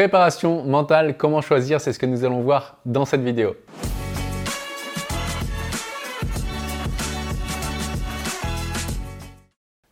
Préparation mentale, comment choisir, c'est ce que nous allons voir dans cette vidéo.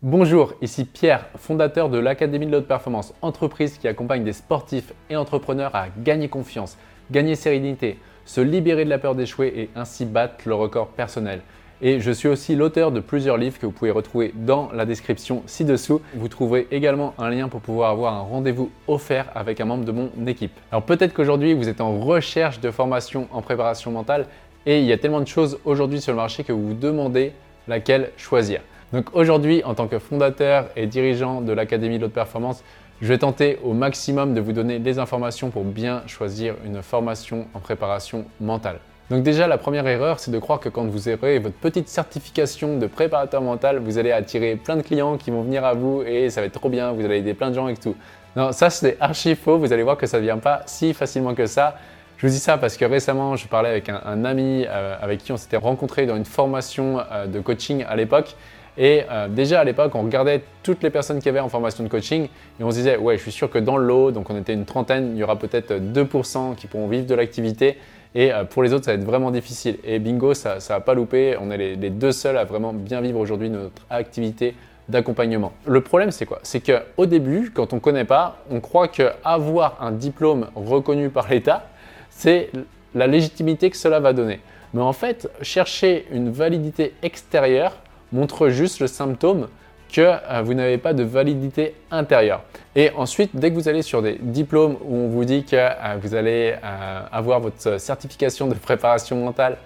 Bonjour, ici Pierre, fondateur de l'Académie de l'Haute Performance, entreprise qui accompagne des sportifs et entrepreneurs à gagner confiance, gagner sérénité, se libérer de la peur d'échouer et ainsi battre le record personnel. Et je suis aussi l'auteur de plusieurs livres que vous pouvez retrouver dans la description ci-dessous. Vous trouverez également un lien pour pouvoir avoir un rendez-vous offert avec un membre de mon équipe. Alors peut-être qu'aujourd'hui vous êtes en recherche de formation en préparation mentale et il y a tellement de choses aujourd'hui sur le marché que vous vous demandez laquelle choisir. Donc aujourd'hui, en tant que fondateur et dirigeant de l'Académie de l'Haute Performance, je vais tenter au maximum de vous donner les informations pour bien choisir une formation en préparation mentale. Donc déjà, la première erreur, c'est de croire que quand vous aurez votre petite certification de préparateur mental, vous allez attirer plein de clients qui vont venir à vous et ça va être trop bien, vous allez aider plein de gens et tout. Non, ça c'est archi faux, vous allez voir que ça ne vient pas si facilement que ça. Je vous dis ça parce que récemment, je parlais avec un, ami euh, avec qui on s'était rencontré dans une formation euh, de coaching à l'époque et euh, déjà à l'époque, on regardait toutes les personnes qui avaient en formation de coaching et on se disait, ouais, je suis sûr que dans le lot, donc on était une trentaine, il y aura peut-être 2% qui pourront vivre de l'activité. Et euh, pour les autres, ça va être vraiment difficile. Et bingo, ça ne va pas louper. On est les, les, deux seuls à vraiment bien vivre aujourd'hui notre activité d'accompagnement. Le problème, c'est quoi? C'est qu'au début, quand on ne connaît pas, on croit qu'avoir un diplôme reconnu par l'État, c'est la légitimité que cela va donner. Mais en fait, chercher une validité extérieure, montre juste le symptôme que euh, vous n'avez pas de validité intérieure. Et ensuite, dès que vous allez sur des diplômes où on vous dit que euh, vous allez euh, avoir votre certification de préparation mentale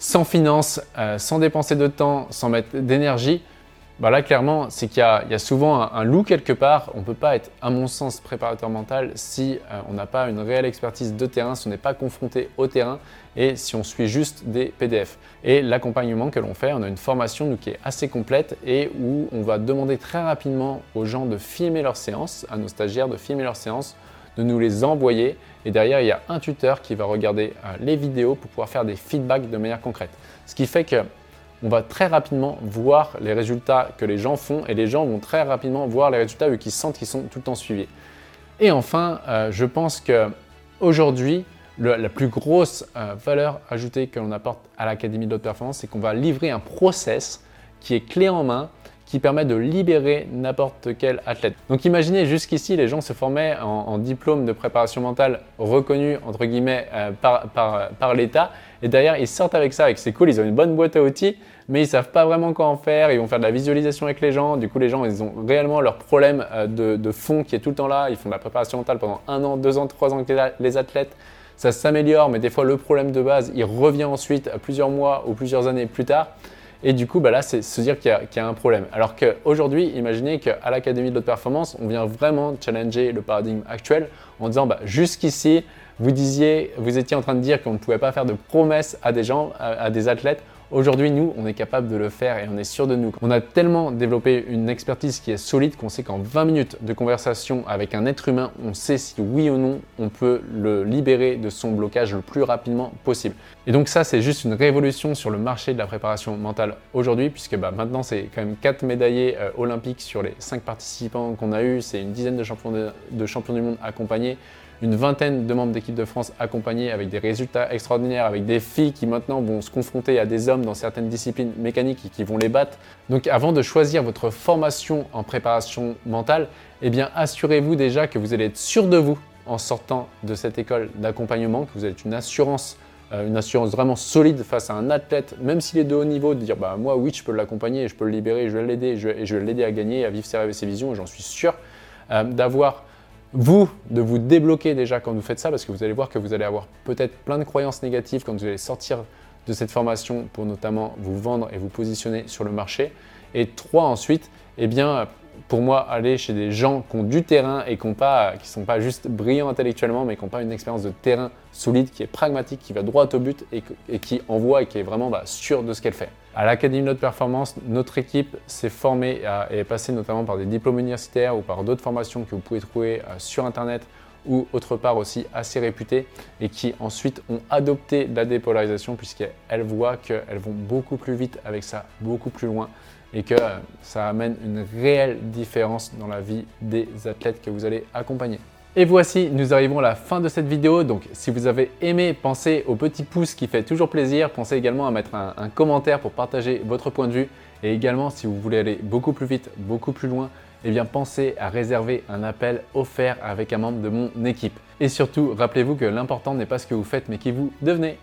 sans finance, sans dépenser de temps, sans mettre d'énergie, bah là clairement, c'est qu'il y, a souvent un, loup quelque part. On ne peut pas être, à mon sens, préparateur mental si on n'a pas une réelle expertise de terrain, si on n'est pas confronté au terrain et si on suit juste des PDF. Et l'accompagnement que l'on fait, on a une formation qui est assez complète et où on va demander très rapidement aux gens de filmer leurs séances, à nos stagiaires de filmer leurs séances, de nous les envoyer et derrière il y a un tuteur qui va regarder euh, les vidéos pour pouvoir faire des feedbacks de manière concrète. Ce qui fait que on va très rapidement voir les résultats que les gens font et les gens vont très rapidement voir les résultats vu qu'ils sentent qu'ils sont tout le temps suivis. Et enfin, euh, je pense que aujourd'hui, la plus grosse euh, valeur ajoutée que l'on apporte à l'Académie de l'Haute Performance, c'est qu'on va livrer un process qui est clé en main, qui permet de libérer n'importe quel athlète. Donc imaginez jusqu'ici, les gens se formaient en, diplôme de préparation mentale reconnu entre guillemets euh, par, l'État, et derrière ils sortent avec ça, et c'est cool, ils ont une bonne boîte à outils, mais ils savent pas vraiment quoi en faire, ils vont faire de la visualisation avec les gens, du coup les gens ils ont réellement leur problème euh, de, de fond qui est tout le temps là, ils font de la préparation mentale pendant un an, deux ans, trois ans avec les athlètes, ça s'améliore, mais des fois le problème de base, il revient ensuite plusieurs mois ou plusieurs années plus tard. Et du coup, bah là, c'est se dire qu'il y, a un problème. Alors qu'aujourd'hui, imaginez qu'à l'Académie de l'Haute Performance, on vient vraiment challenger le paradigme actuel en disant bah, jusqu'ici, vous vous étiez en train de dire qu'on ne pouvait pas faire de promesses à des gens, à des athlètes. Aujourd'hui, nous, on est capable de le faire et on est sûr de nous. On a tellement développé une expertise qui est solide qu'on sait qu'en 20 minutes de conversation avec un être humain, on sait si oui ou non on peut le libérer de son blocage le plus rapidement possible. Et donc ça, c'est juste une révolution sur le marché de la préparation mentale aujourd'hui, puisque bah, maintenant, c'est quand même 4 médaillés euh, olympiques sur les 5 participants qu'on a eu, c'est une dizaine de champions, de champions du monde accompagnés une vingtaine de membres d'équipe de France accompagnés avec des résultats extraordinaires, avec des filles qui maintenant vont se confronter à des hommes dans certaines disciplines mécaniques et qui vont les battre. Donc avant de choisir votre formation en préparation mentale, eh bien assurez-vous déjà que vous allez être sûr de vous en sortant de cette école d'accompagnement, que vous avez une assurance euh, une assurance vraiment solide face à un athlète, même s'il est de haut niveau, de dire bah moi oui je peux l'accompagner, je peux le libérer, je vais l'aider, je vais l'aider à gagner, à vivre ses rêves et ses visions, et j'en suis sûr, euh, d'avoir vous, de vous débloquer déjà quand vous faites ça, parce que vous allez voir que vous allez avoir peut-être plein de croyances négatives quand vous allez sortir de cette formation pour notamment vous vendre et vous positionner sur le marché. Et trois, ensuite, eh bien, pour moi, aller chez des gens qui ont du terrain et qui ne sont pas juste brillants intellectuellement, mais qui n'ont pas une expérience de terrain solide, qui est pragmatique, qui va droit au but et, qui envoie et qui est vraiment bah, sûr de ce qu'elle fait. À l'Académie de Haute Performance, notre équipe s'est formée et est passée notamment par des diplômes universitaires ou par d'autres formations que vous pouvez trouver euh, sur Internet ou autre part aussi assez réputées et qui ensuite ont adopté la dépolarisation puisqu'elles voient qu'elles vont beaucoup plus vite avec ça, beaucoup plus loin et que ça amène une réelle différence dans la vie des athlètes que vous allez accompagner. Et voici, nous arrivons à la fin de cette vidéo. Donc si vous avez aimé, pensez au petit pouce qui fait toujours plaisir. Pensez également à mettre un, commentaire pour partager votre point de vue. Et également, si vous voulez aller beaucoup plus vite, beaucoup plus loin, eh bien pensez à réserver un appel offert avec un membre de mon équipe. Et surtout, rappelez-vous que l'important n'est pas ce que vous faites, mais qui vous devenez.